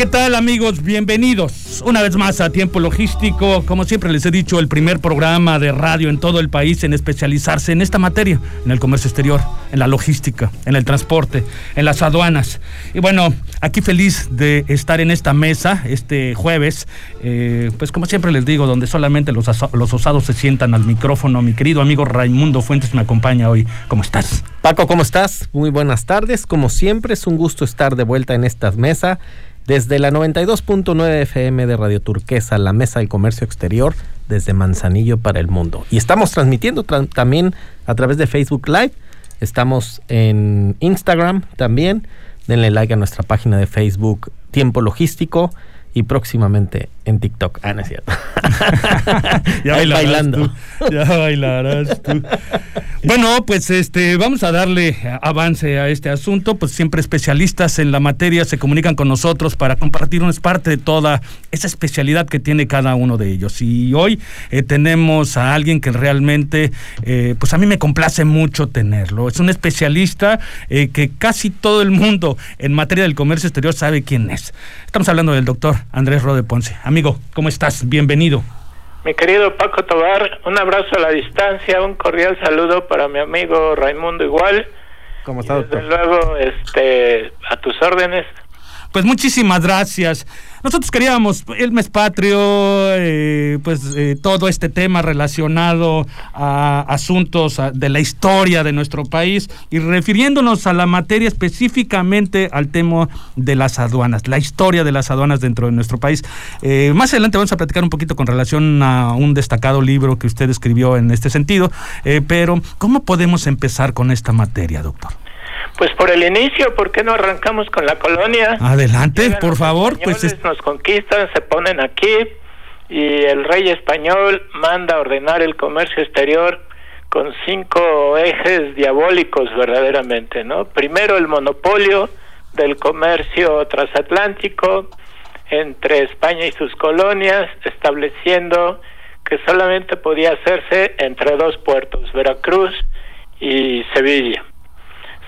¿Qué tal amigos? Bienvenidos una vez más a Tiempo Logístico. Como siempre les he dicho, el primer programa de radio en todo el país en especializarse en esta materia, en el comercio exterior, en la logística, en el transporte, en las aduanas. Y bueno, aquí feliz de estar en esta mesa este jueves, eh, pues como siempre les digo, donde solamente los, los osados se sientan al micrófono. Mi querido amigo Raimundo Fuentes me acompaña hoy. ¿Cómo estás? Paco, ¿cómo estás? Muy buenas tardes. Como siempre, es un gusto estar de vuelta en esta mesa desde la 92.9 FM de Radio Turquesa, la Mesa del Comercio Exterior, desde Manzanillo para el Mundo. Y estamos transmitiendo también a través de Facebook Live. Estamos en Instagram también. Denle like a nuestra página de Facebook Tiempo Logístico y próximamente en TikTok. Ah, no es cierto. ya bailarás bailando. Tú, ya bailarás tú. Bueno, pues este, vamos a darle avance a este asunto. Pues siempre especialistas en la materia se comunican con nosotros para compartirnos parte de toda esa especialidad que tiene cada uno de ellos. Y hoy eh, tenemos a alguien que realmente, eh, pues a mí me complace mucho tenerlo. Es un especialista eh, que casi todo el mundo en materia del comercio exterior sabe quién es. Estamos hablando del doctor Andrés Rode Ponce. Amigo, ¿cómo estás? Bienvenido. Mi querido Paco Tobar, un abrazo a la distancia, un cordial saludo para mi amigo Raimundo Igual. ¿Cómo estás, doctor? Desde luego, este, a tus órdenes. Pues muchísimas gracias. Nosotros queríamos el mes patrio, eh, pues eh, todo este tema relacionado a asuntos de la historia de nuestro país y refiriéndonos a la materia específicamente al tema de las aduanas, la historia de las aduanas dentro de nuestro país. Eh, más adelante vamos a platicar un poquito con relación a un destacado libro que usted escribió en este sentido, pero ¿cómo podemos empezar con esta materia, doctor? Pues por el inicio, ¿por qué no arrancamos con la colonia? Adelante, por favor. Pues nos conquistan, se ponen aquí y el rey español manda a ordenar el comercio exterior con cinco ejes diabólicos verdaderamente, ¿no? Primero el monopolio del comercio transatlántico entre España y sus colonias, estableciendo que solamente podía hacerse entre dos puertos, Veracruz y Sevilla.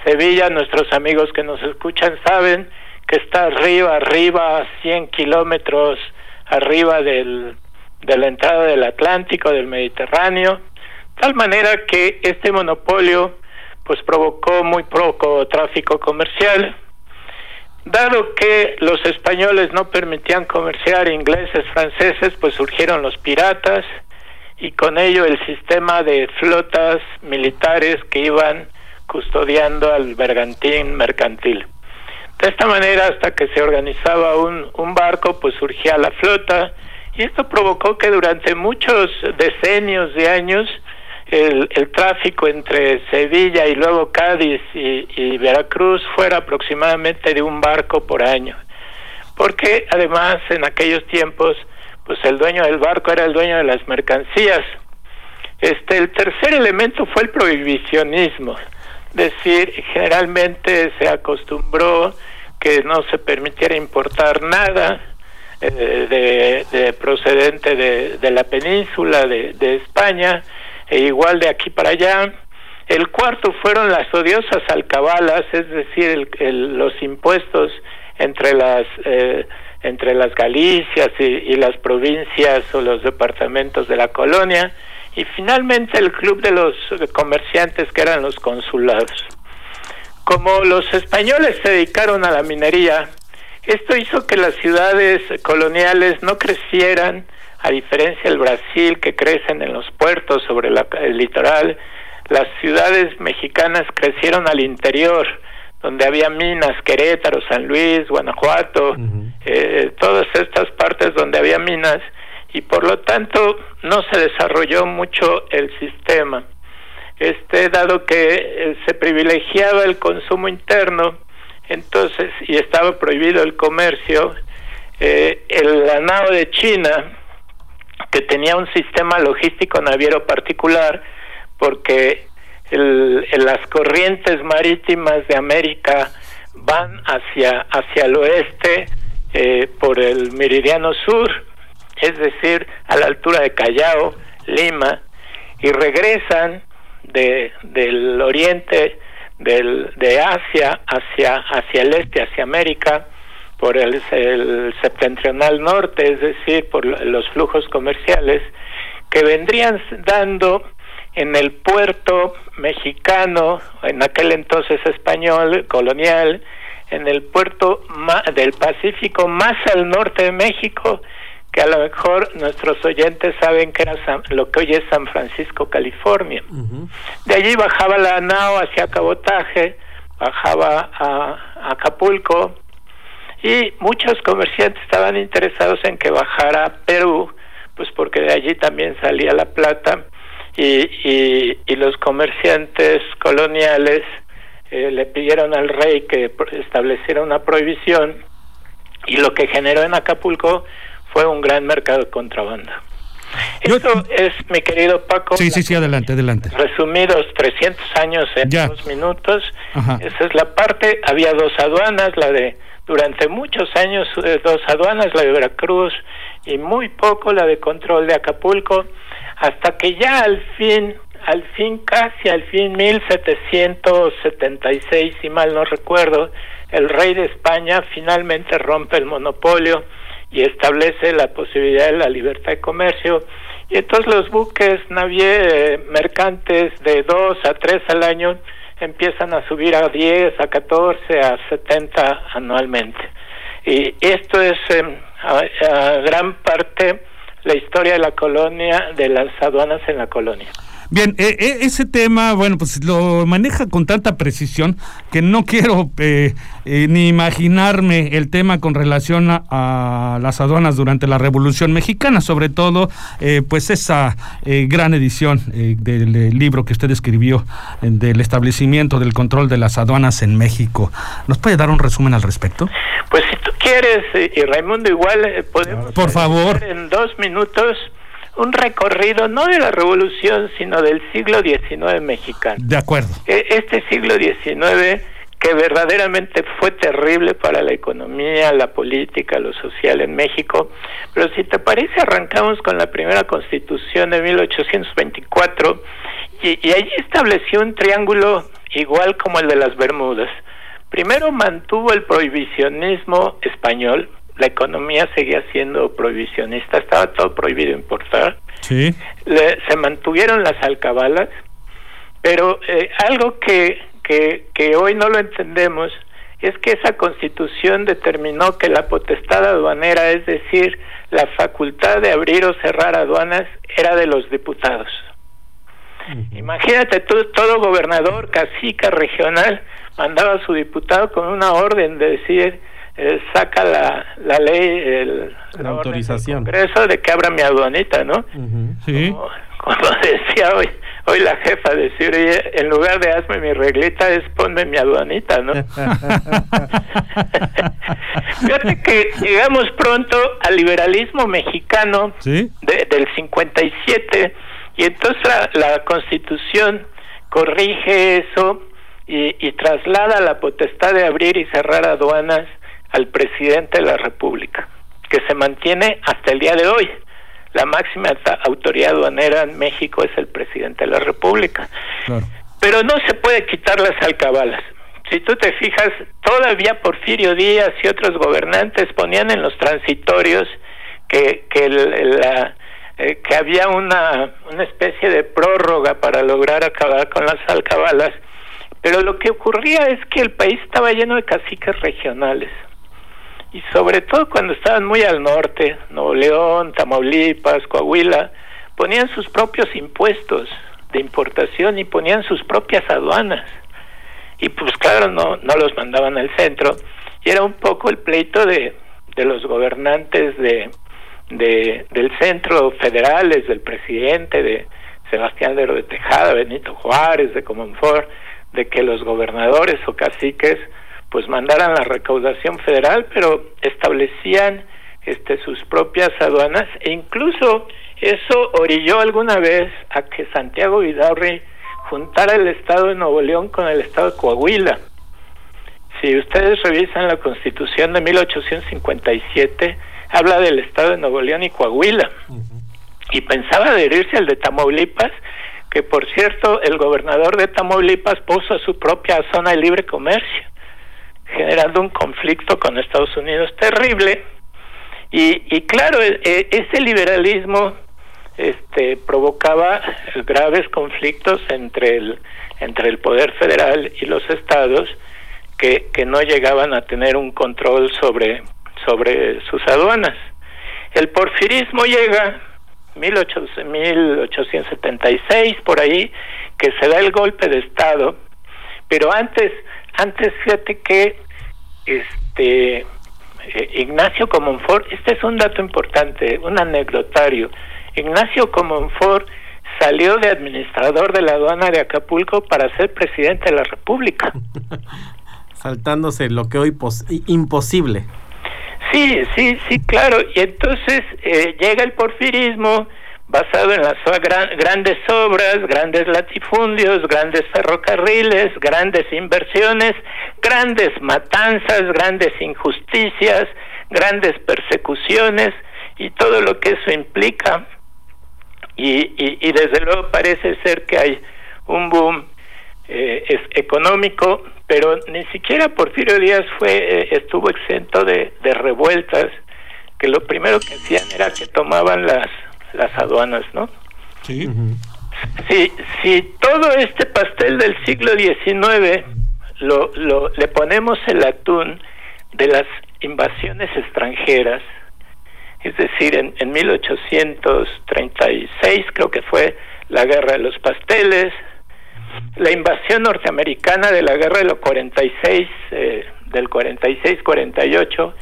Sevilla, nuestros amigos que nos escuchan saben que está arriba, arriba, 100 kilómetros arriba del, de la entrada del Atlántico, del Mediterráneo, tal manera que este monopolio pues provocó muy poco tráfico comercial. Dado que los españoles no permitían comerciar ingleses, franceses, pues surgieron los piratas y con ello el sistema de flotas militares que iban custodiando al bergantín mercantil. De esta manera, hasta que se organizaba un, barco, pues surgía la flota, y esto provocó que durante muchos decenios de años el, el tráfico entre Sevilla y luego Cádiz y, y, Veracruz fuera aproximadamente de un barco por año. Porque además en aquellos tiempos, pues el dueño del barco era el dueño de las mercancías. Este, el tercer elemento fue el prohibicionismo decir, generalmente se acostumbró que no se permitiera importar nada eh, de, procedente de, la península de, España, e igual de aquí para allá. El cuarto fueron las odiosas alcabalas, es decir, los impuestos entre las eh, entre las Galicias y, las provincias o los departamentos de la colonia y finalmente el club de los comerciantes que eran los consulados. Como los españoles se dedicaron a la minería, esto hizo que las ciudades coloniales no crecieran, a diferencia del Brasil que crecen en los puertos sobre el litoral, las ciudades mexicanas crecieron al interior, donde había minas, Querétaro, San Luis, Guanajuato, eh, todas estas partes donde había minas, y por lo tanto no se desarrolló mucho el sistema. Este, dado que eh, se privilegiaba el consumo interno, entonces, y estaba prohibido el comercio, eh, el nao de China, que tenía un sistema logístico naviero particular, porque el, las corrientes marítimas de América van hacia, hacia el oeste eh, por el meridiano sur, es decir, a la altura de Callao, Lima, y regresan de, del oriente del, de Asia hacia, hacia el este, hacia América, por el, septentrional norte, es decir, por los flujos comerciales, que vendrían dando en el puerto mexicano, en aquel entonces español, colonial, en el puerto del Pacífico más al norte de México, que a lo mejor nuestros oyentes saben que era lo que hoy es San Francisco, California. De allí bajaba la nao hacia Cabotaje, bajaba a, Acapulco y muchos comerciantes estaban interesados en que bajara a Perú, pues porque de allí también salía la plata y, y, los comerciantes coloniales eh, le pidieron al rey que estableciera una prohibición y lo que generó en Acapulco fue un gran mercado de contrabanda. Esto es, mi querido Paco. Sí, sí, sí, adelante, adelante. Resumidos 300 años en dos minutos. Esa es la parte. Había dos aduanas, la de durante muchos años eh, dos aduanas, la de Veracruz y muy poco la de control de Acapulco, hasta que ya al fin, al fin casi al fin 1776, si mal no recuerdo, el rey de España finalmente rompe el monopolio y establece la posibilidad de la libertad de comercio. Y entonces los buques navieros eh, mercantes de dos a tres al año empiezan a subir a 10, a 14, a 70 anualmente. Y esto es em, gran parte la historia de la colonia, de las aduanas en la colonia. Bien, e, e, ese tema, bueno, pues lo maneja con tanta precisión que no quiero eh, eh, ni imaginarme el tema con relación a, las aduanas durante la Revolución Mexicana, sobre todo, eh, pues esa gran edición del libro que usted escribió del establecimiento del control de las aduanas en México. ¿Nos puede dar un resumen al respecto? Pues si tú quieres, y Raimundo igual, podemos... Por favor. En dos minutos un recorrido no de la revolución, sino del siglo XIX mexicano. De acuerdo. Este siglo XIX que verdaderamente fue terrible para la economía, la política, lo social en México. Pero si te parece, arrancamos con la primera constitución de 1824 y, y allí estableció un triángulo igual como el de las Bermudas. Primero mantuvo el prohibicionismo español, la economía seguía siendo prohibicionista, estaba todo prohibido importar. Sí. se mantuvieron las alcabalas, pero eh, algo que, que, que hoy no lo entendemos es que esa constitución determinó que la potestad aduanera, es decir, la facultad de abrir o cerrar aduanas, era de los diputados. Imagínate, tú, todo gobernador, cacica regional, mandaba a su diputado con una orden de decir, eh, saca la, la ley, el, la, autorización. Congreso de que abra mi aduanita, ¿no? Sí. Como, decía hoy, hoy la jefa, decir, en lugar de hazme mi reglita, es ponme mi aduanita, ¿no? Fíjate que llegamos pronto al liberalismo mexicano ¿Sí? del 57 y entonces la, constitución corrige eso y, y traslada la potestad de abrir y cerrar aduanas al presidente de la República, que se mantiene hasta el día de hoy. La máxima autoridad aduanera en México es el presidente de la República. Pero no se puede quitar las alcabalas. Si tú te fijas, todavía Porfirio Díaz y otros gobernantes ponían en los transitorios que, que, la, eh, que había una, una especie de prórroga para lograr acabar con las alcabalas. Pero lo que ocurría es que el país estaba lleno de caciques regionales y sobre todo cuando estaban muy al norte, Nuevo León, Tamaulipas, Coahuila, ponían sus propios impuestos de importación y ponían sus propias aduanas. Y pues claro, no, no los mandaban al centro. Y era un poco el pleito de, de los gobernantes de, de, del centro federales, del presidente, de Sebastián de Tejada, Benito Juárez, de Comonfort, de que los gobernadores o caciques pues mandaran la recaudación federal, pero establecían este, sus propias aduanas e incluso eso orilló alguna vez a que Santiago Vidaurri juntara el estado de Nuevo León con el estado de Coahuila. Si ustedes revisan la constitución de 1857, habla del estado de Nuevo León y Coahuila. Y pensaba adherirse al de Tamaulipas, que por cierto el gobernador de Tamaulipas puso su propia zona de libre comercio, generando un conflicto con Estados Unidos terrible. Y, claro, e, e, ese liberalismo este, provocaba graves conflictos entre el, entre el poder federal y los estados que, que no llegaban a tener un control sobre, sobre sus aduanas. El porfirismo llega 1876 por ahí que se da el golpe de estado pero antes antes fíjate que este eh, Ignacio Comonfort este es un dato importante un anecdotario. Ignacio Comonfort salió de administrador de la aduana de Acapulco para ser presidente de la República. Saltándose lo que hoy imposible. Sí, sí, sí, claro. Y entonces eh, llega el porfirismo basado en las grandes obras, grandes latifundios, grandes ferrocarriles, grandes inversiones, grandes matanzas, grandes injusticias, grandes persecuciones y todo lo que eso implica. Y, y, y desde luego parece ser que hay un boom eh, económico, pero ni siquiera Porfirio Díaz fue eh, estuvo exento de, de, revueltas, que lo primero que hacían era que tomaban las, las aduanas, ¿no? Sí. Si, si todo este pastel del siglo XIX lo, lo, le ponemos el atún de las invasiones extranjeras, es decir, en, en 1836 creo que fue la guerra de los pasteles, la invasión norteamericana de la guerra de los 46, eh, del 46-48,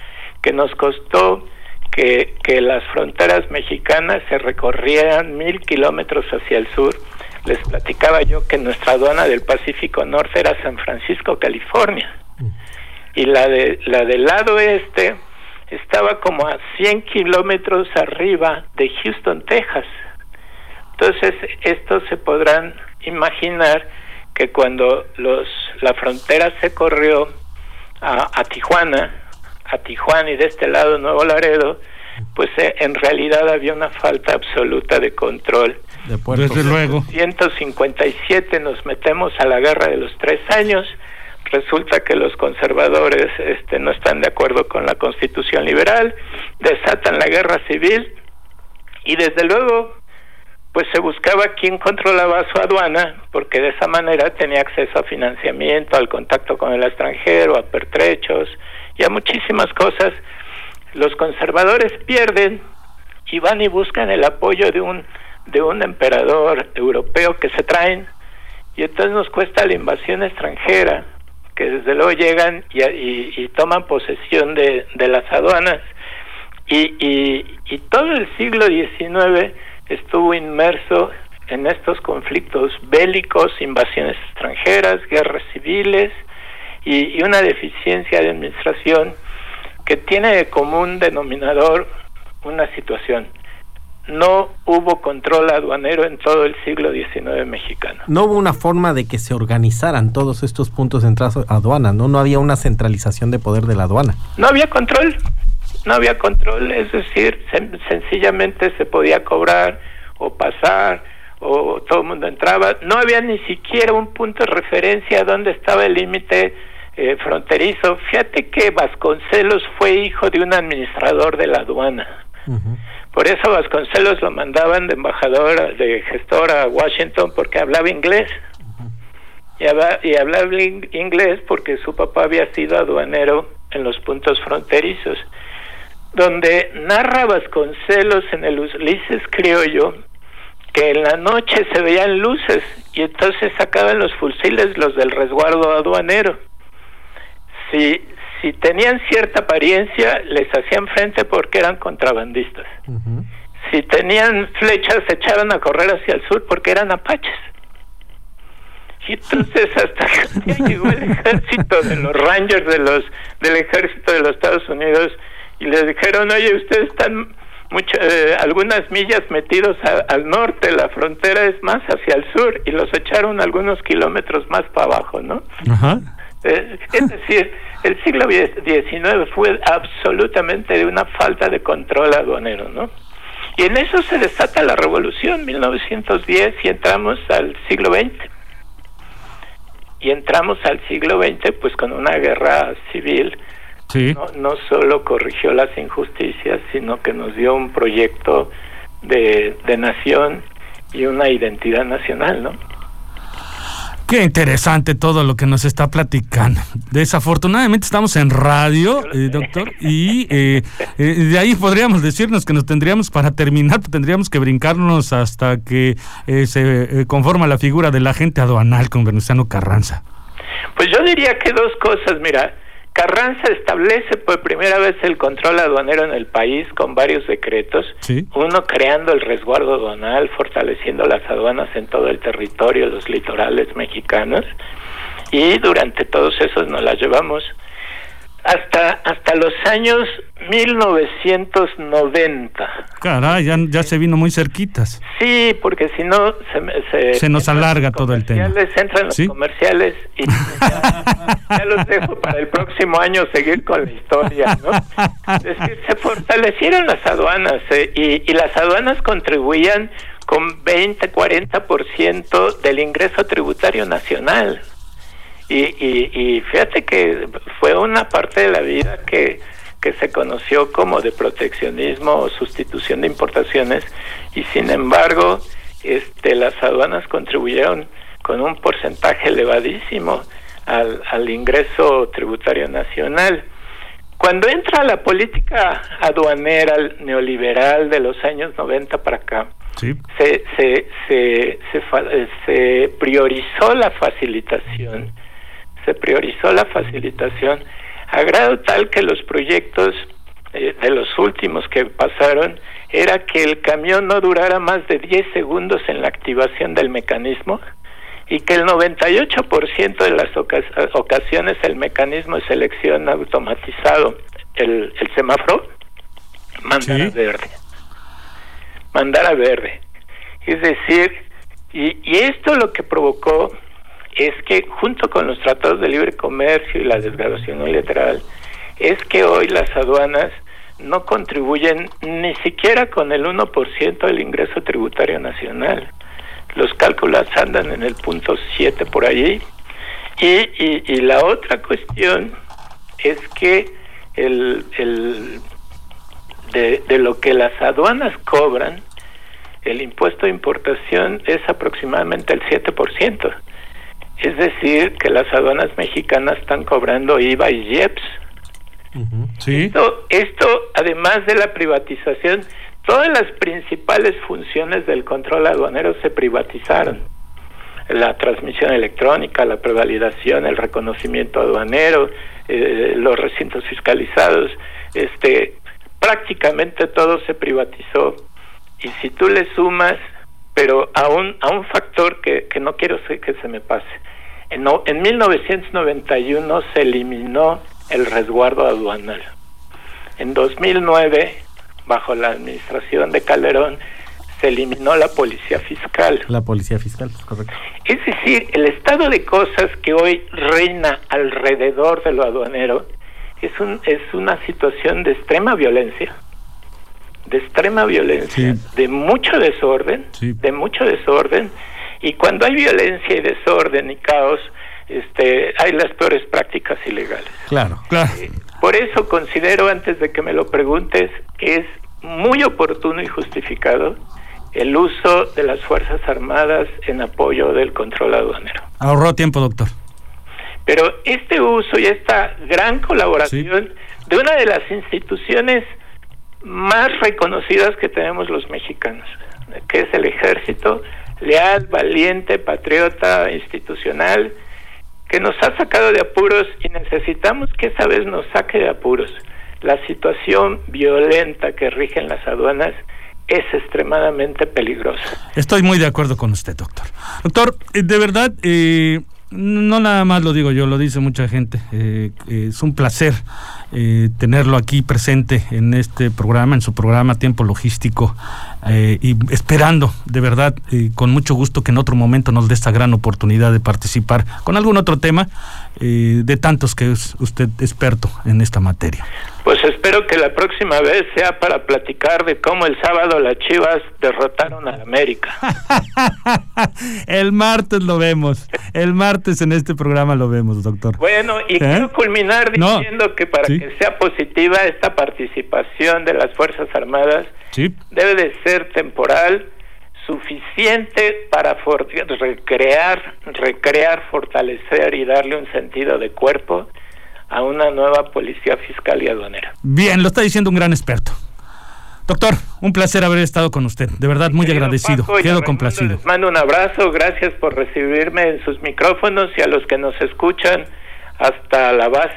que nos costó que, que las fronteras mexicanas se recorrieran mil kilómetros hacia el sur. Les platicaba yo que nuestra aduana del Pacífico Norte era San Francisco, California. Y la, de, la del lado este estaba como a 100 kilómetros arriba de Houston, Texas. Entonces, estos se podrán imaginar que cuando los la frontera se corrió a, Tijuana, a Tijuana y de este lado Nuevo Laredo, pues eh, en realidad había una falta absoluta de control. Desde luego. 157 nos metemos a la guerra de los tres años. Resulta que los conservadores este, no están de acuerdo con la constitución liberal, desatan la guerra civil y desde luego pues se buscaba quién controlaba su aduana, porque de esa manera tenía acceso a financiamiento, al contacto con el extranjero, a pertrechos y muchísimas cosas. Los conservadores pierden y van y buscan el apoyo de un de un emperador europeo que se traen y entonces nos cuesta la invasión extranjera que desde luego llegan y, y, toman posesión de, de las aduanas y, y, y todo el siglo XIX estuvo inmerso en estos conflictos bélicos, invasiones extranjeras, guerras civiles y, una deficiencia de administración que tiene de común denominador una situación. No hubo control aduanero en todo el siglo XIX mexicano. No hubo una forma de que se organizaran todos estos puntos de entrada aduana, ¿no? No había una centralización de poder de la aduana. No había control no había control, es decir, sencillamente se podía cobrar o pasar o todo el mundo entraba, no había ni siquiera un punto de referencia donde estaba el límite eh, fronterizo. Fíjate que Vasconcelos fue hijo de un administrador de la aduana. Por eso Vasconcelos lo mandaban de embajador, de gestor a Washington porque hablaba inglés. y, y hablaba inglés porque su papá había sido aduanero en los puntos fronterizos donde narra Vasconcelos en el Ulises Criollo que en la noche se veían luces y entonces sacaban los fusiles los del resguardo aduanero. Si, si tenían cierta apariencia, les hacían frente porque eran contrabandistas. Si tenían flechas, se echaban a correr hacia el sur porque eran apaches. Y entonces hasta que llegó el ejército de los Rangers de los del ejército de los Estados Unidos y le dijeron, oye, ustedes están mucho, eh, algunas millas metidos al norte, la frontera es más hacia el sur y los echaron algunos kilómetros más para abajo, ¿no? Ajá. Eh, es decir, el siglo XIX fue absolutamente de una falta de control aduanero, ¿no? Y en eso se desata la revolución, 1910, y entramos al siglo XX. Y entramos al siglo XX pues con una guerra civil no, no solo corrigió las injusticias, sino que nos dio un proyecto de, de nación y una identidad nacional, ¿no? Qué interesante todo lo que nos está platicando. Desafortunadamente estamos en radio, eh, doctor, y eh, eh, de ahí podríamos decirnos que nos tendríamos, para terminar, tendríamos que brincarnos hasta que se conforma la figura del agente aduanal con Venustiano Carranza. Pues yo diría que dos cosas, mira, Carranza establece por primera vez el control aduanero en el país con varios decretos, uno creando el resguardo aduanal, fortaleciendo las aduanas en todo el territorio, los litorales mexicanos, y durante todos esos nos las llevamos hasta hasta los años 1990. Caray, ya, ya se vino muy cerquitas. Sí, porque si no se, se, nos alarga todo el tema. Entran los comerciales y ya, los dejo para el próximo año seguir con la historia, ¿no? Es decir, se fortalecieron las aduanas eh, y, y las aduanas contribuían con 20, 40% del ingreso tributario nacional. Y, fíjate que fue una parte de la vida que, que se conoció como de proteccionismo o sustitución de importaciones y sin embargo este, las aduanas contribuyeron con un porcentaje elevadísimo al, al ingreso tributario nacional. Cuando entra la política aduanera neoliberal de los años 90 para acá, se, se, se, se, se priorizó la facilitación se priorizó la facilitación a grado tal que los proyectos eh, de los últimos que pasaron era que el camión no durara más de 10 segundos en la activación del mecanismo y que el 98% de las ocasiones el mecanismo de selección automatizado, el, el semáforo, mandara verde. Mandara verde. Es decir, y, y esto lo que provocó es que junto con los tratados de libre comercio y la desgrabación unilateral, es que hoy las aduanas no contribuyen ni siquiera con el 1% del ingreso tributario nacional. Los cálculos andan en el punto 7 por allí. Y, y, la otra cuestión es que el, el de, de lo que las aduanas cobran, el impuesto de importación es aproximadamente el 7%. Es decir, que las aduanas mexicanas están cobrando IVA y IEPS. ¿Sí? Esto, además de la privatización, todas las principales funciones del control aduanero se privatizaron. La transmisión electrónica, la prevalidación, el reconocimiento aduanero, eh, los recintos fiscalizados, este, prácticamente todo se privatizó. Y si tú le sumas, pero a un, a un factor que, que no quiero que se me pase, en, en 1991 se eliminó el resguardo aduanal. En 2009, bajo la administración de Calderón, se eliminó la policía fiscal. La policía fiscal, correcto. Es decir, el estado de cosas que hoy reina alrededor de lo aduanero es, un, es una situación de extrema violencia, de extrema violencia, de mucho desorden, de mucho desorden, y cuando hay violencia y desorden y caos, este, hay las peores prácticas ilegales. Claro, claro. Eh, por eso considero, antes de que me lo preguntes, que es muy oportuno y justificado el uso de las Fuerzas Armadas en apoyo del control aduanero. Ahorró tiempo, doctor. Pero este uso y esta gran colaboración de una de las instituciones más reconocidas que tenemos los mexicanos, que es el ejército, leal, valiente, patriota, institucional, que nos ha sacado de apuros y necesitamos que esa vez nos saque de apuros. La situación violenta que rige en las aduanas es extremadamente peligrosa. Estoy muy de acuerdo con usted, doctor. Doctor, eh, de verdad, eh, no nada más lo digo yo, lo dice mucha gente. Eh, es un placer eh, tenerlo aquí presente en este programa, en su programa Tiempo Logístico, eh, y esperando de verdad, eh, con mucho gusto, que en otro momento nos dé esta gran oportunidad de participar con algún otro tema de tantos que es usted experto en esta materia. Pues espero que la próxima vez sea para platicar de cómo el sábado las Chivas derrotaron a América. el martes lo vemos, el martes en este programa lo vemos, doctor. Bueno, y quiero culminar diciendo que para que sea positiva esta participación de las Fuerzas Armadas, debe de ser temporal, suficiente para recrear, recrear, fortalecer y darle un sentido de cuerpo a una nueva policía fiscal y aduanera. Bien, lo está diciendo un gran experto. Doctor, un placer haber estado con usted. De verdad, muy agradecido. Quedo complacido. Les mando un abrazo. Gracias por recibirme en sus micrófonos y a los que nos escuchan hasta la base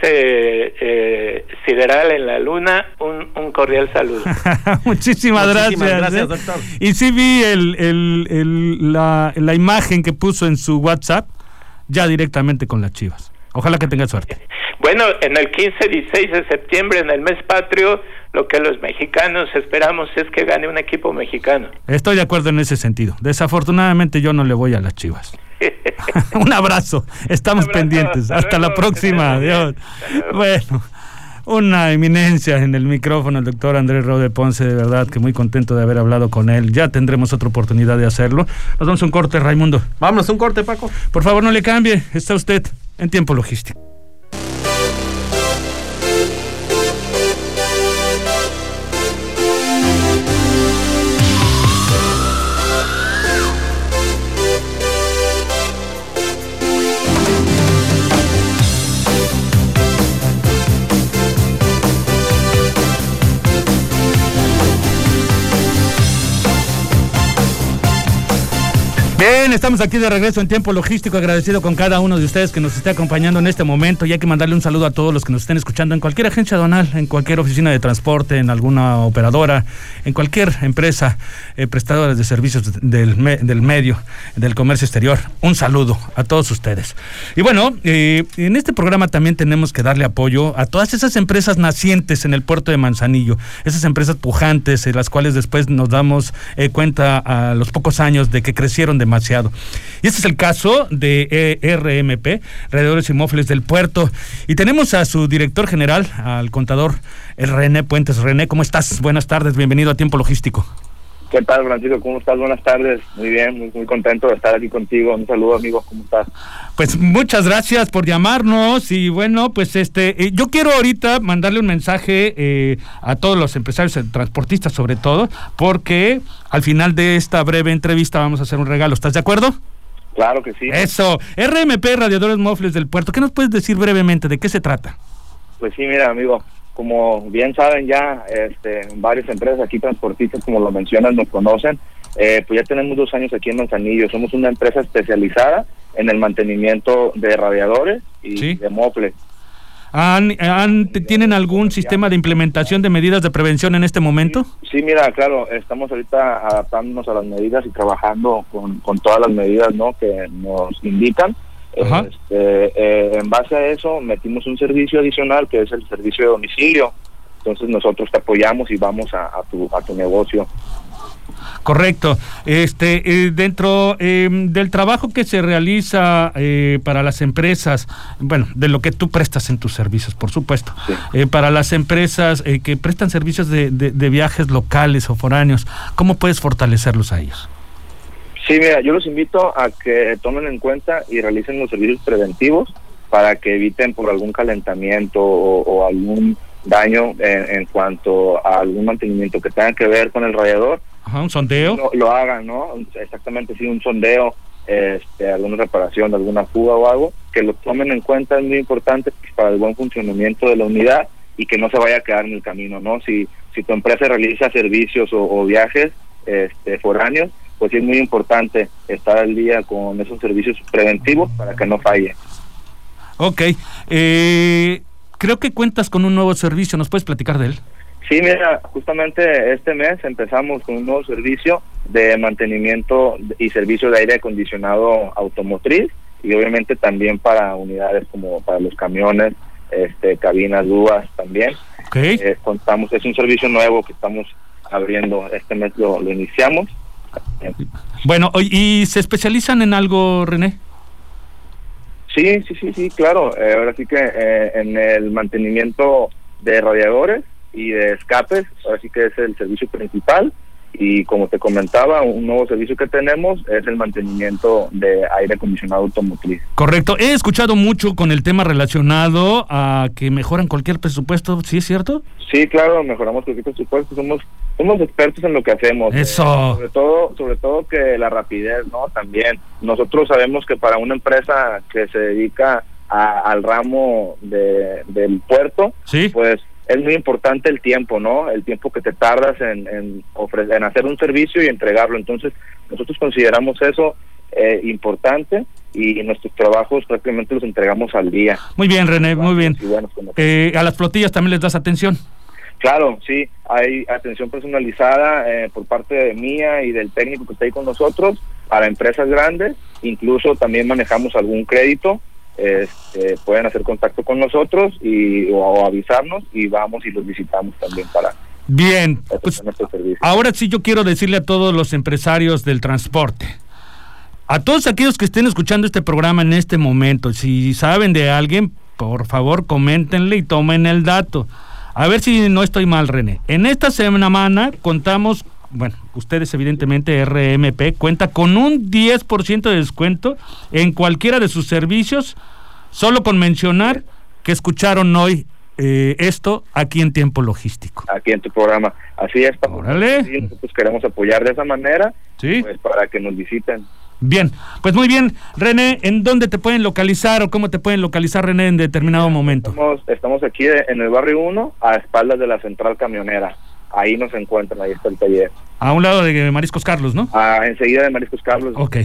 eh, sideral en la luna, un, cordial saludo. Muchísimas, gracias. gracias ¿eh? doctor. Y sí vi el, el, la, la imagen que puso en su WhatsApp, ya directamente con las chivas. Ojalá que tenga suerte. Bueno, en el 15-16 de septiembre, en el mes patrio, lo que los mexicanos esperamos es que gane un equipo mexicano. Estoy de acuerdo en ese sentido. Desafortunadamente yo no le voy a las chivas. un abrazo. Estamos pendientes. Hasta, la próxima. Adiós. Bueno. Una eminencia en el micrófono, el doctor Andrés Rode Ponce, de verdad que muy contento de haber hablado con él. Ya tendremos otra oportunidad de hacerlo. Nos vamos a un corte, Raimundo. Vámonos, un corte, Paco. Por favor, no le cambie. Está usted en tiempo logístico. de Estamos aquí de regreso en tiempo logístico, agradecido con cada uno de ustedes que nos esté acompañando en este momento y hay que mandarle un saludo a todos los que nos estén escuchando en cualquier agencia donal, en cualquier oficina de transporte, en alguna operadora, en cualquier empresa eh, prestadora de servicios del, del, medio, del comercio exterior. Un saludo a todos ustedes. Y bueno, eh, en este programa también tenemos que darle apoyo a todas esas empresas nacientes en el puerto de Manzanillo, esas empresas pujantes, en las cuales después nos damos eh, cuenta a los pocos años de que crecieron de Y este es el caso de e RMP, Rededores y Mofles del Puerto. Y tenemos a su director general, al contador el René Puentes. René, ¿cómo estás? Buenas tardes, bienvenido a Tiempo Logístico. ¿Qué tal, Francisco? ¿Cómo estás? Buenas tardes. Muy bien, muy, muy, contento de estar aquí contigo. Un saludo, amigo. ¿Cómo estás? Pues muchas gracias por llamarnos y bueno, pues este, eh, yo quiero ahorita mandarle un mensaje eh, a todos los empresarios, eh, transportistas sobre todo, porque al final de esta breve entrevista vamos a hacer un regalo. ¿Estás de acuerdo? Claro que sí. Eso. RMP Radiadores Mofles del Puerto. ¿Qué nos puedes decir brevemente? ¿De qué se trata? Pues sí, mira, amigo como bien saben ya, este, varias empresas aquí transportistas, como lo mencionan, nos conocen. Eh, pues ya tenemos dos años aquí en Manzanillo. Somos una empresa especializada en el mantenimiento de radiadores y de mofles. ¿Han, tienen algún sistema de implementación de medidas de prevención en este momento? Sí, mira, claro, estamos ahorita adaptándonos a las medidas y trabajando con, con todas las medidas ¿no? que nos indican. Este, eh, en base a eso metimos un servicio adicional que es el servicio de domicilio. Entonces nosotros te apoyamos y vamos a, tu, a tu negocio. Correcto. Este, eh, dentro em, del trabajo que se realiza eh, para las empresas, bueno, de lo que tú prestas en tus servicios, por supuesto, para las empresas que prestan servicios de, de, viajes locales o foráneos, ¿cómo puedes fortalecerlos a ellos? Sí, mira, yo los invito a que tomen en cuenta y realicen los servicios preventivos para que eviten por algún calentamiento o, algún daño en, cuanto a algún mantenimiento que tenga que ver con el radiador. Ajá, un sondeo. Lo, hagan, ¿no? Exactamente, sí, un sondeo, este, alguna reparación, alguna fuga o algo, que lo tomen en cuenta es muy importante para el buen funcionamiento de la unidad y que no se vaya a quedar en el camino, ¿no? Si, si tu empresa realiza servicios o, o viajes este, foráneos, pues es muy importante estar al día con esos servicios preventivos para que no falle. Ok, eh, creo que cuentas con un nuevo servicio, ¿nos puedes platicar de él? Sí, mira, justamente este mes empezamos con un nuevo servicio de mantenimiento y servicio de aire acondicionado automotriz y obviamente también para unidades como para los camiones este, cabinas duas también. Okay. contamos, es un servicio nuevo que estamos abriendo, este mes lo, iniciamos. Bueno, ¿y se especializan en algo, René? Sí, sí, sí, sí, claro. ahora sí que en el mantenimiento de radiadores y de escapes, ahora sí que es el servicio principal y como te comentaba, un nuevo servicio que tenemos es el mantenimiento de aire acondicionado automotriz. Correcto. He escuchado mucho con el tema relacionado a que mejoran cualquier presupuesto, ¿sí es cierto? Sí, claro, mejoramos cualquier presupuesto, somos somos expertos en lo que hacemos. Eso. sobre todo sobre todo que la rapidez, ¿no? También nosotros sabemos que para una empresa que se dedica al ramo de, del puerto, ¿Sí? pues es muy importante el tiempo, ¿no? El tiempo que te tardas en, en, ofrecer, en hacer un servicio y entregarlo. Entonces, nosotros consideramos eso eh, importante y nuestros trabajos prácticamente los entregamos al día. Muy bien, René, muy bien. Eh, ¿A las flotillas también les das atención? Claro, sí, hay atención personalizada eh, por parte de mía y del técnico que está ahí con nosotros para empresas grandes, incluso también manejamos algún crédito este, pueden hacer contacto con nosotros y o, avisarnos y vamos y los visitamos también para bien pues, ahora sí yo quiero decirle a todos los empresarios del transporte a todos aquellos que estén escuchando este programa en este momento si saben de alguien por favor coméntenle y tomen el dato. A ver si no estoy mal René. En esta semana contamos bueno, ustedes evidentemente RMP cuenta con un 10% de descuento en cualquiera de sus servicios, solo con mencionar que escucharon hoy eh, esto aquí en Tiempo Logístico. Aquí en tu programa. Así es, nosotros queremos apoyar de esa manera ¿Sí? pues, para que nos visiten. Bien, pues muy bien. René, ¿en dónde te pueden localizar o cómo te pueden localizar, René, en determinado momento? Estamos, estamos aquí en el barrio 1, a espaldas de la central camionera ahí nos encuentran, ahí está el taller. A un lado de Mariscos Carlos, ¿no? Ah, enseguida de Mariscos Carlos. Ok.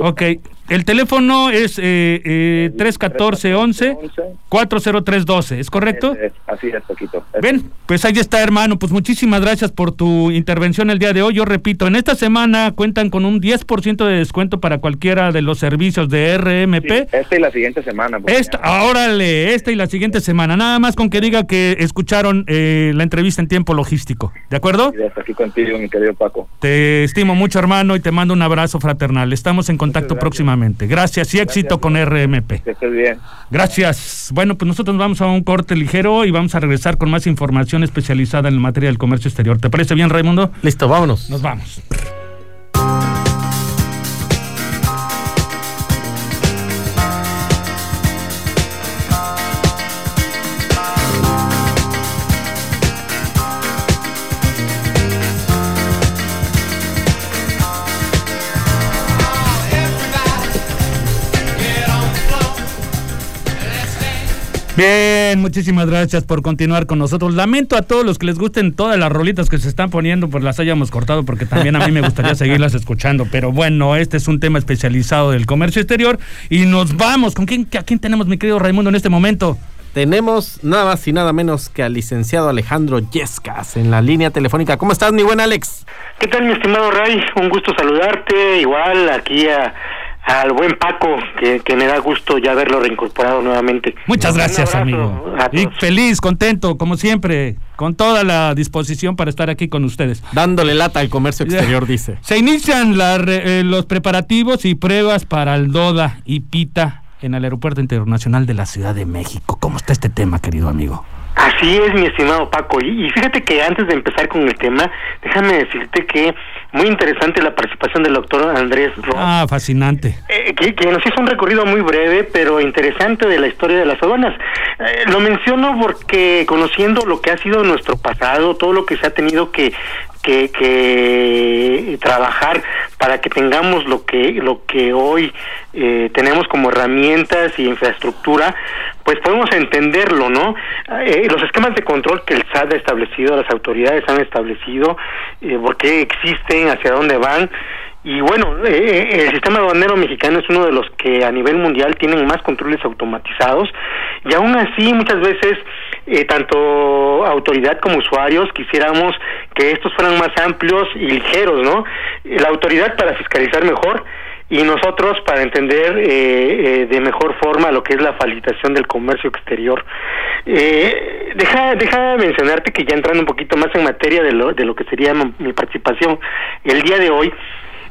Ok. El teléfono es eh, eh, 314-11-40312, ¿es correcto? así es, poquito. Ven, pues ahí está, hermano. Pues muchísimas gracias por tu intervención el día de hoy. Yo repito, en esta semana cuentan con un 10% de descuento para cualquiera de los servicios de RMP. esta y la siguiente semana. Esta, órale, esta y la siguiente semana. Nada más con que diga que escucharon eh, la entrevista en tiempo logístico. ¿De acuerdo? Sí, aquí contigo, mi querido Paco. Te estimo mucho, hermano, y te mando un abrazo fraternal. Estamos en contacto próximamente. Gracias y éxito con RMP. Que estés bien. Gracias. Bueno, pues nosotros vamos a un corte ligero y vamos a regresar con más información especializada en materia del comercio exterior. ¿Te parece bien, Raimundo? Listo, vámonos. Nos vamos. Bien, muchísimas gracias por continuar con nosotros. Lamento a todos los que les gusten todas las rolitas que se están poniendo, pues las hayamos cortado porque también a mí me gustaría seguirlas escuchando. Pero bueno, este es un tema especializado del comercio exterior y nos vamos. ¿Con quién, a quién tenemos, mi querido Raimundo, en este momento? Tenemos nada más y nada menos que al licenciado Alejandro Yescas en la línea telefónica. ¿Cómo estás, mi buen Alex? ¿Qué tal, mi estimado Ray? Un gusto saludarte. Igual aquí a al buen Paco, que, me da gusto ya verlo reincorporado nuevamente. Muchas gracias, amigo. Y feliz, contento, como siempre, con toda la disposición para estar aquí con ustedes. Dándole lata al comercio exterior, dice. Se inician eh, los preparativos y pruebas para el DODA y PITA en el Aeropuerto Internacional de la Ciudad de México. ¿Cómo está este tema, querido amigo? Así es, mi estimado Paco. Y, fíjate que antes de empezar con el tema, déjame decirte que muy interesante la participación del doctor Andrés Ross. Ah, fascinante. Eh, que, nos hizo un recorrido muy breve, pero interesante de la historia de las aduanas. Eh, lo menciono porque conociendo lo que ha sido nuestro pasado, todo lo que se ha tenido que que, que trabajar para que tengamos lo que lo que hoy eh, tenemos como herramientas y infraestructura pues podemos entenderlo no eh, los esquemas de control que el SAT ha establecido las autoridades han establecido eh, por qué existen hacia dónde van y bueno, el sistema aduanero mexicano es uno de los que a nivel mundial tienen más controles automatizados y aún así muchas veces eh, tanto autoridad como usuarios quisiéramos que estos fueran más amplios y ligeros, ¿no? La autoridad para fiscalizar mejor y nosotros para entender eh, eh, de mejor forma lo que es la facilitación del comercio exterior. Eh, deja, deja mencionarte que ya entrando un poquito más en materia de lo, de lo que sería mi participación el día de hoy,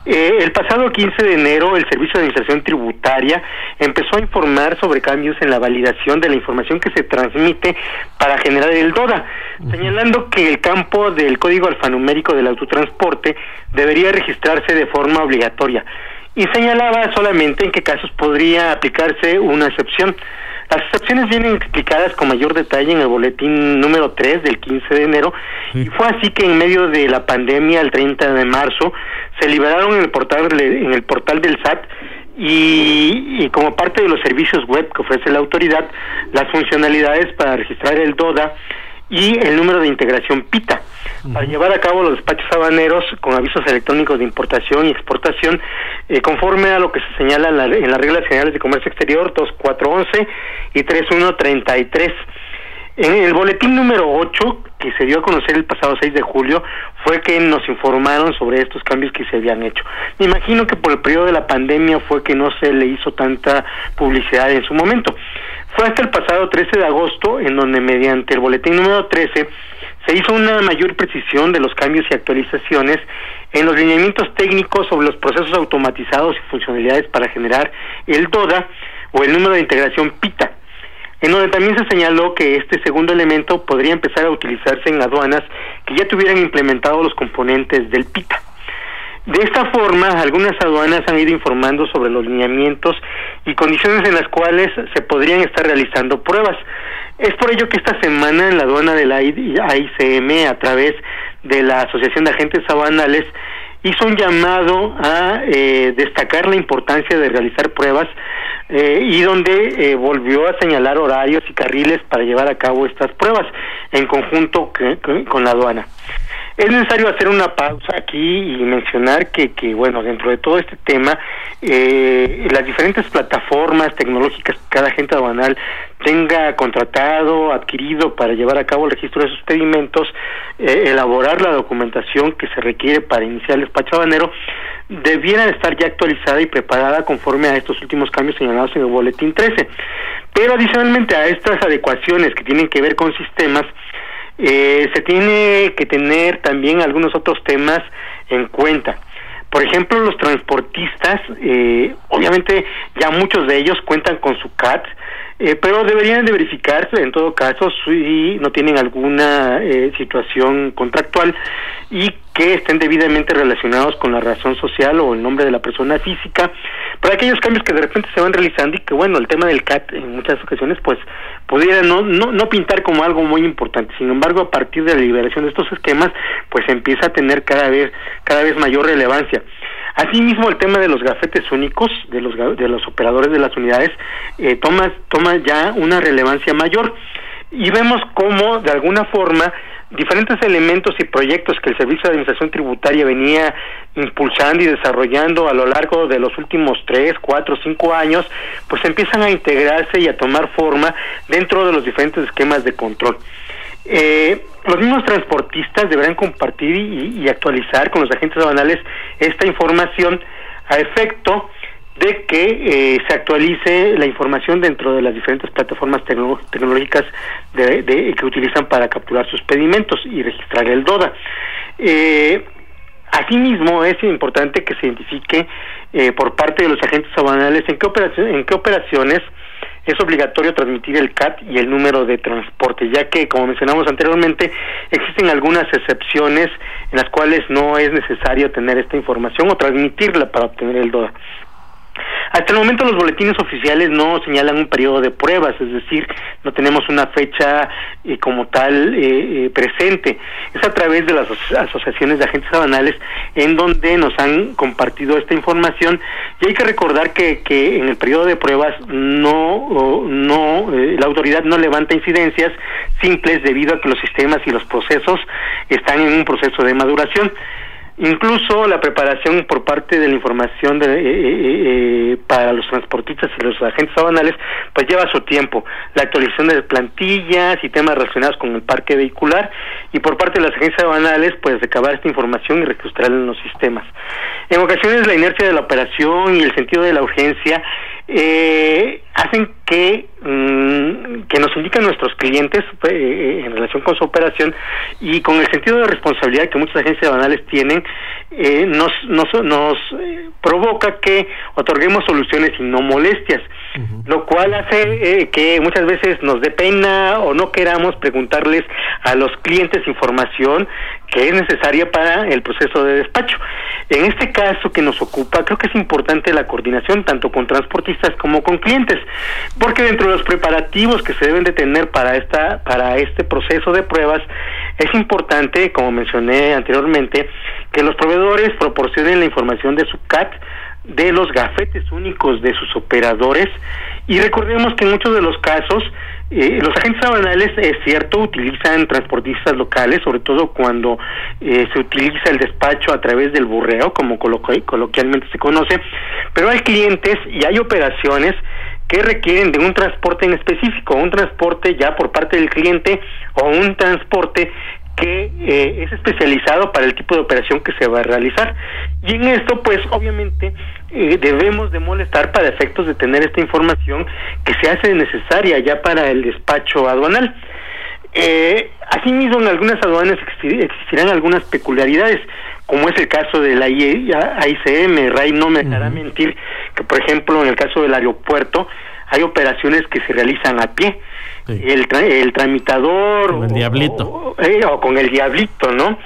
eh, el pasado 15 de enero, el Servicio de Administración Tributaria empezó a informar sobre cambios en la validación de la información que se transmite para generar el DODA, señalando que el campo del código alfanumérico del autotransporte debería registrarse de forma obligatoria y señalaba solamente en qué casos podría aplicarse una excepción. Las excepciones vienen explicadas con mayor detalle en el boletín número 3 del 15 de enero y fue así que en medio de la pandemia, el 30 de marzo, se liberaron en el portal, en el portal del SAT y, como parte de los servicios web que ofrece la autoridad, las funcionalidades para registrar el DODA y el número de integración PITA para llevar a cabo los despachos habaneros con avisos electrónicos de importación y exportación eh, conforme a lo que se señala en, las reglas generales de comercio exterior 2411 y 3133. En el boletín número 8, que se dio a conocer el pasado 6 de julio, fue que nos informaron sobre estos cambios que se habían hecho. Me imagino que por el periodo de la pandemia fue que no se le hizo tanta publicidad en su momento. Fue hasta el pasado 13 de agosto en donde mediante el boletín número 13 se hizo una mayor precisión de los cambios y actualizaciones en los lineamientos técnicos sobre los procesos automatizados y funcionalidades para generar el DODA o el número de integración PITA, en donde también se señaló que este segundo elemento podría empezar a utilizarse en aduanas que ya tuvieran implementado los componentes del PITA. De esta forma, algunas aduanas han ido informando sobre los lineamientos y condiciones en las cuales se podrían estar realizando pruebas. Es por ello que esta semana en la aduana de la AICM, a través de la Asociación de Agentes Aduanales, hizo un llamado a eh, destacar la importancia de realizar pruebas eh, y donde eh, volvió a señalar horarios y carriles para llevar a cabo estas pruebas en conjunto con la aduana. Es necesario hacer una pausa aquí y mencionar que, que bueno, dentro de todo este tema, eh, las diferentes plataformas tecnológicas que cada agente aduanal tenga contratado, adquirido para llevar a cabo el registro de sus pedimentos, eh, elaborar la documentación que se requiere para iniciar el despacho aduanero, debiera estar ya actualizada y preparada conforme a estos últimos cambios señalados en el boletín 13. Pero adicionalmente a estas adecuaciones que tienen que ver con sistemas, eh, se tiene que tener también algunos otros temas en cuenta. Por ejemplo, los transportistas, eh, obviamente ya muchos de ellos cuentan con su CAT, eh, pero deberían de verificarse en todo caso si no tienen alguna eh, situación contractual y que estén debidamente relacionados con la razón social o el nombre de la persona física, para aquellos cambios que de repente se van realizando y que bueno, el tema del CAT en muchas ocasiones pues pudiera no, no, no pintar como algo muy importante, sin embargo a partir de la liberación de estos esquemas pues empieza a tener cada vez, cada vez mayor relevancia. Asimismo, el tema de los gafetes únicos de los, de los operadores de las unidades eh, toma, toma ya una relevancia mayor y vemos cómo, de alguna forma, diferentes elementos y proyectos que el Servicio de Administración Tributaria venía impulsando y desarrollando a lo largo de los últimos tres, cuatro, cinco años, pues empiezan a integrarse y a tomar forma dentro de los diferentes esquemas de control. Eh, los mismos transportistas deberán compartir y, actualizar con los agentes aduanales esta información a efecto de que eh, se actualice la información dentro de las diferentes plataformas tecnológicas de, que utilizan para capturar sus pedimentos y registrar el DODA. Eh, asimismo, es importante que se identifique eh, por parte de los agentes aduanales en qué, en qué operaciones es obligatorio transmitir el CAT y el número de transporte, ya que, como mencionamos anteriormente, existen algunas excepciones en las cuales no es necesario tener esta información o transmitirla para obtener el DODA. Hasta el momento los boletines oficiales no señalan un periodo de pruebas, es decir, no tenemos una fecha eh, como tal eh, eh, presente. Es a través de las asociaciones de agentes aduanales en donde nos han compartido esta información y hay que recordar que, que en el periodo de pruebas no, no la autoridad no levanta incidencias simples debido a que los sistemas y los procesos están en un proceso de maduración. Incluso la preparación por parte de la información de, eh, eh, eh, para los transportistas y los agentes aduanales, pues lleva su tiempo. La actualización de plantillas y temas relacionados con el parque vehicular y por parte de las agencias aduanales, pues recabar esta información y registrarla en los sistemas. En ocasiones la inercia de la operación y el sentido de la urgencia eh, hacen que, mm, que nos indican nuestros clientes eh, en relación con su operación y con el sentido de responsabilidad que muchas agencias banales tienen, eh, nos, nos, nos eh, provoca que otorguemos soluciones y no molestias, lo cual hace que muchas veces nos dé pena o no queramos preguntarles a los clientes información que es necesaria para el proceso de despacho. En este caso que nos ocupa, creo que es importante la coordinación tanto con transportistas como con clientes, porque dentro de los preparativos que se deben de tener para esta para este proceso de pruebas es importante, como mencioné anteriormente, que los proveedores proporcionen la información de su CAT de los gafetes únicos de sus operadores y recordemos que en muchos de los casos eh, los agentes aduanales, es cierto, utilizan transportistas locales, sobre todo cuando eh, se utiliza el despacho a través del burreo, como coloquialmente se conoce, pero hay clientes y hay operaciones que requieren de un transporte en específico, un transporte ya por parte del cliente o un transporte que eh, es especializado para el tipo de operación que se va a realizar. Y en esto, pues obviamente eh, debemos de molestar para efectos de tener esta información que se hace necesaria ya para el despacho aduanal. Eh, asimismo, en algunas aduanas existirán algunas peculiaridades, como es el caso de la AICM, RAI no me dejará mentir, que por ejemplo en el caso del aeropuerto hay operaciones que se realizan a pie, el, el tramitador con el diablito eh, o, con el diablito, ¿no?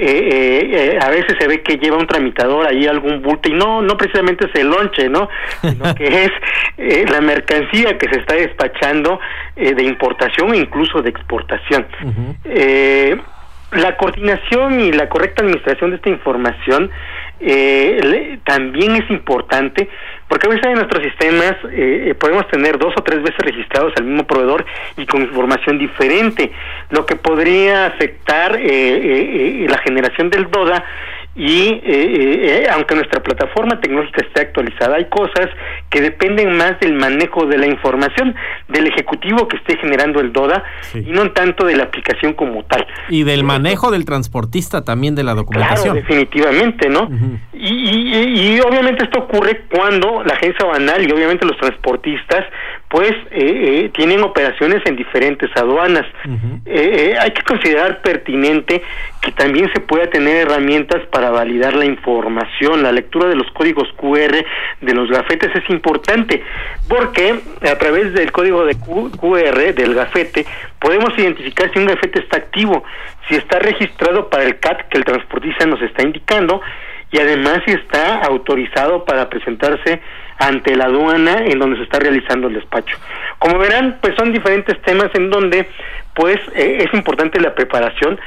Eh, eh, a veces se ve que lleva un tramitador ahí algún bulto y no no precisamente es el lonche no sino que es la mercancía que se está despachando de importación e incluso de exportación. La coordinación y la correcta administración de esta información también es importante porque a veces en nuestros sistemas eh, podemos tener dos o tres veces registrados al mismo proveedor y con información diferente, lo que podría afectar eh, eh, la generación del DODA y eh, eh, aunque nuestra plataforma tecnológica esté actualizada, hay cosas que dependen más del manejo de la información del ejecutivo que esté generando el DODA y no tanto de la aplicación como tal. Y del manejo del transportista también de la documentación. Claro, definitivamente, ¿no? y, y, obviamente esto ocurre cuando la agencia banal y obviamente los transportistas pues eh, tienen operaciones en diferentes aduanas. hay que considerar pertinente que también se pueda tener herramientas para validar la información. La lectura de los códigos QR de los gafetes es importante porque a través del código de QR del gafete podemos identificar si un gafete está activo, si está registrado para el CAT que el transportista nos está indicando y además si está autorizado para presentarse ante la aduana en donde se está realizando el despacho. Como verán, pues son diferentes temas en donde pues eh, es importante la preparación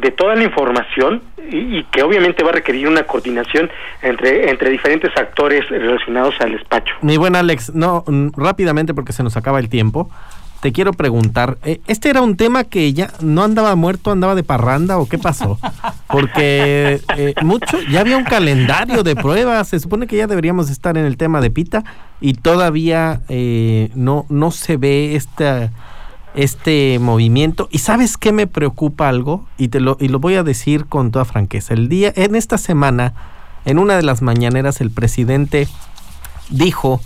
de toda la información y, que obviamente va a requerir una coordinación entre entre diferentes actores relacionados al despacho. Mi buen Alex, no mm, rápidamente porque se nos acaba el tiempo. Te quiero preguntar, eh, ¿este era un tema que ya no andaba muerto, andaba de parranda o qué pasó? Porque eh, mucho, ya había un calendario de pruebas, se supone que ya deberíamos estar en el tema de Pita y todavía no, no se ve esta este movimiento. ¿Y sabes qué me preocupa algo? Y, te lo, y lo voy a decir con toda franqueza. El día, en esta semana, en una de las mañaneras, el presidente dijo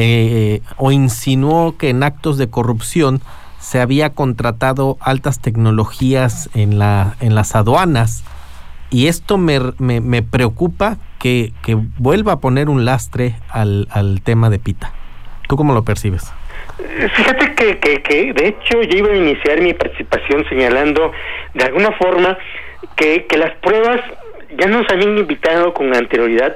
eh, o insinuó que en actos de corrupción se había contratado altas tecnologías en, la, en las aduanas. Y esto me, me, preocupa que, que, vuelva a poner un lastre al, al tema de Pita. ¿Tú cómo lo percibes? Fíjate que, que, que, de hecho, yo iba a iniciar mi participación señalando de alguna forma que, que las pruebas ya nos habían invitado con anterioridad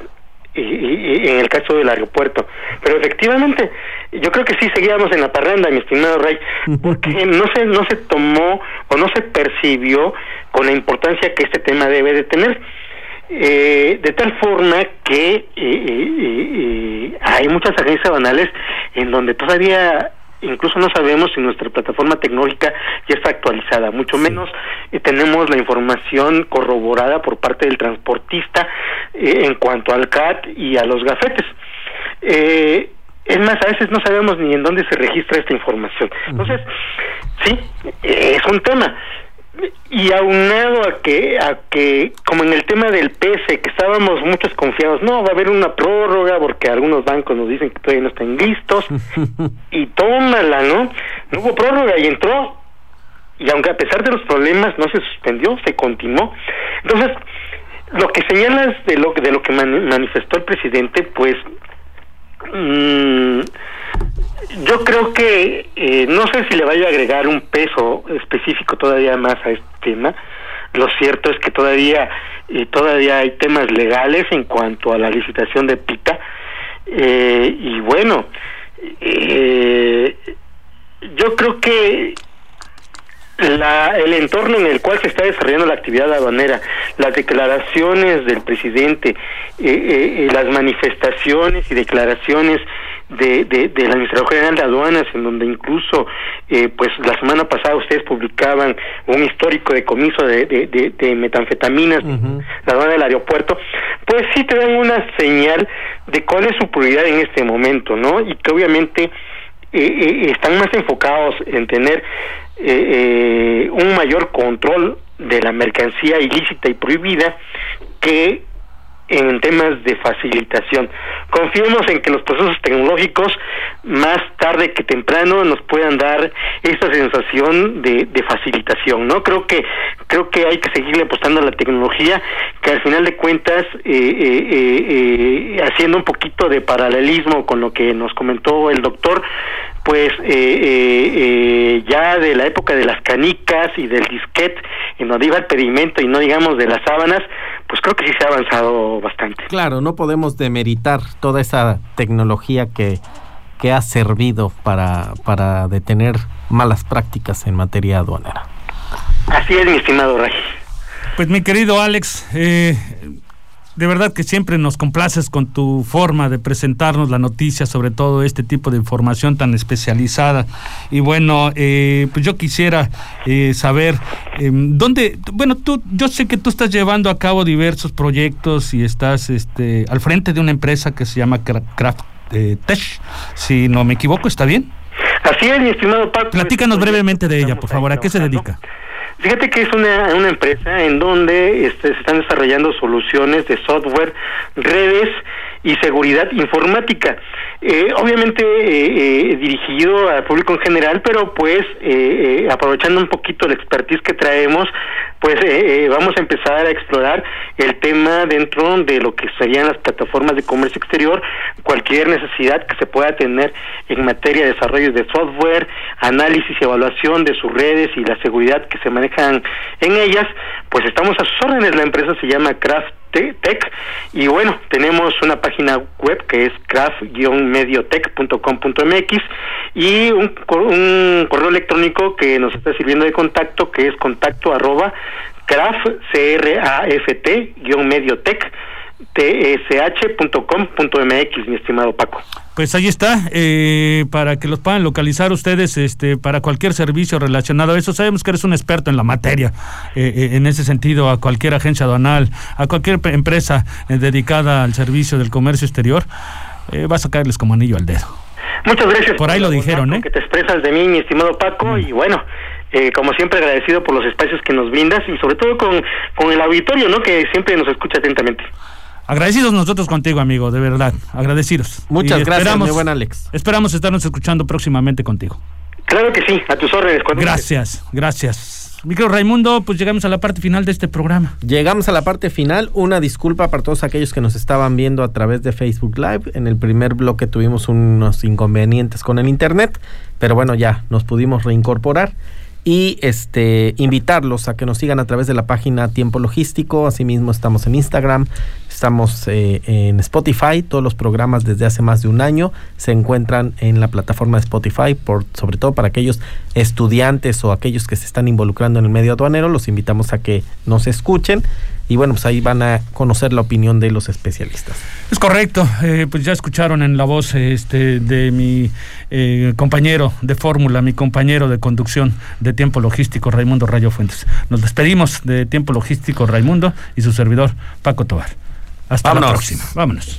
y, en el caso del aeropuerto. Pero efectivamente, yo creo que sí seguíamos en la parranda, mi estimado Rey, porque no se, no se tomó o no se percibió con la importancia que este tema debe de tener. Eh, de tal forma que eh, eh, hay muchas agencias banales en donde todavía incluso no sabemos si nuestra plataforma tecnológica ya está actualizada, mucho menos eh, tenemos la información corroborada por parte del transportista eh, en cuanto al CAT y a los gafetes. Eh, es más, a veces no sabemos ni en dónde se registra esta información. Entonces, sí, es un tema y aunado a que a que como en el tema del PS que estábamos muchos confiados no va a haber una prórroga porque algunos bancos nos dicen que todavía no están listos y tómala no no hubo prórroga y entró y aunque a pesar de los problemas no se suspendió se continuó entonces lo que señalas de lo de lo que manifestó el presidente pues mmm, yo creo que eh, no sé si le vaya a agregar un peso específico todavía más a este tema. Lo cierto es que todavía eh, todavía hay temas legales en cuanto a la licitación de PITA eh, y bueno, yo creo que la, el entorno en el cual se está desarrollando la actividad aduanera, las declaraciones del presidente, las manifestaciones y declaraciones de, de, de la Administración General de Aduanas, en donde incluso, eh, pues la semana pasada ustedes publicaban un histórico de comiso de, de, metanfetaminas, la aduana del aeropuerto, pues sí te dan una señal de cuál es su prioridad en este momento, ¿no? Y que obviamente eh, eh, están más enfocados en tener un mayor control de la mercancía ilícita y prohibida que en temas de facilitación. Confiemos en que los procesos tecnológicos más tarde que temprano nos puedan dar esa sensación de, facilitación, ¿no? Creo que creo que hay que seguirle apostando a la tecnología, que al final de cuentas, eh, eh, eh, haciendo un poquito de paralelismo con lo que nos comentó el doctor, pues ya de la época de las canicas y del disquete, en donde iba el pedimento y no digamos de las sábanas, pues creo que sí se ha avanzado bastante. Claro, no podemos demeritar toda esa tecnología que, que ha servido para, para detener malas prácticas en materia aduanera. Así es, mi estimado Ray. Pues mi querido Alex, eh, de verdad que siempre nos complaces con tu forma de presentarnos la noticia sobre todo este tipo de información tan especializada. Y bueno, eh, pues yo quisiera eh, saber em, dónde, bueno, tú, yo sé que tú estás llevando a cabo diversos proyectos y estás este, al frente de una empresa que se llama Craft eh, Tech, si no me equivoco, ¿está bien? Así es, mi estimado Paco. Platícanos brevemente de ella, por favor. ¿A qué se dedica? Fíjate que es una, una empresa en donde este, se están desarrollando soluciones de software, redes y seguridad informática. Eh, obviamente eh, eh, dirigido al público en general, pero pues aprovechando un poquito el expertise que traemos, pues vamos a empezar a explorar el tema dentro de lo que serían las plataformas de comercio exterior, cualquier necesidad que se pueda tener en materia de desarrollo de software, análisis y evaluación de sus redes y la seguridad que se manejan en ellas, pues estamos a sus órdenes. La empresa se llama Craft Tech y bueno, tenemos una página web que es craft-mediotech.com.mx y un, un correo electrónico que nos está sirviendo de contacto que es contacto arroba craft, c r a f t mediotech tsh.com.mx, mi estimado Paco. Pues ahí está, eh, para que los puedan localizar ustedes este, para cualquier servicio relacionado a eso. Sabemos que eres un experto en la materia, eh, eh, en ese sentido, a cualquier agencia aduanal, a cualquier empresa dedicada al servicio del comercio exterior, vas a caerles como anillo al dedo. Muchas gracias. Por ahí lo dijeron, ¿eh? Que te expresas de mí, mi estimado Paco, mm. y bueno, como siempre agradecido por los espacios que nos brindas y sobre todo con, con el auditorio, ¿no? Que siempre nos escucha atentamente. Agradecidos nosotros contigo, amigo, de verdad. Agradecidos. Muchas gracias, mi buen Alex. Esperamos estarnos escuchando próximamente contigo. Claro que sí, a tus órdenes. Gracias, gracias. Micro Raimundo, pues llegamos a la parte final de este programa. Llegamos a la parte final. Una disculpa para todos aquellos que nos estaban viendo a través de Facebook Live. En el primer bloque tuvimos unos inconvenientes con el Internet, pero bueno, ya nos pudimos reincorporar y este invitarlos a que nos sigan a través de la página Tiempo Logístico, asimismo estamos en Instagram, estamos eh, en Spotify, todos los programas desde hace más de un año se encuentran en la plataforma de Spotify, por, sobre todo para aquellos estudiantes o aquellos que se están involucrando en el medio aduanero, los invitamos a que nos escuchen y bueno, pues ahí van a conocer la opinión de los especialistas. Es correcto, eh, pues ya escucharon en la voz este, de mi eh, compañero de fórmula, mi compañero de conducción de tiempo logístico, Raimundo Rayo Fuentes. Nos despedimos de tiempo logístico, Raimundo, y su servidor, Paco Tobar. Hasta la próxima. Vámonos.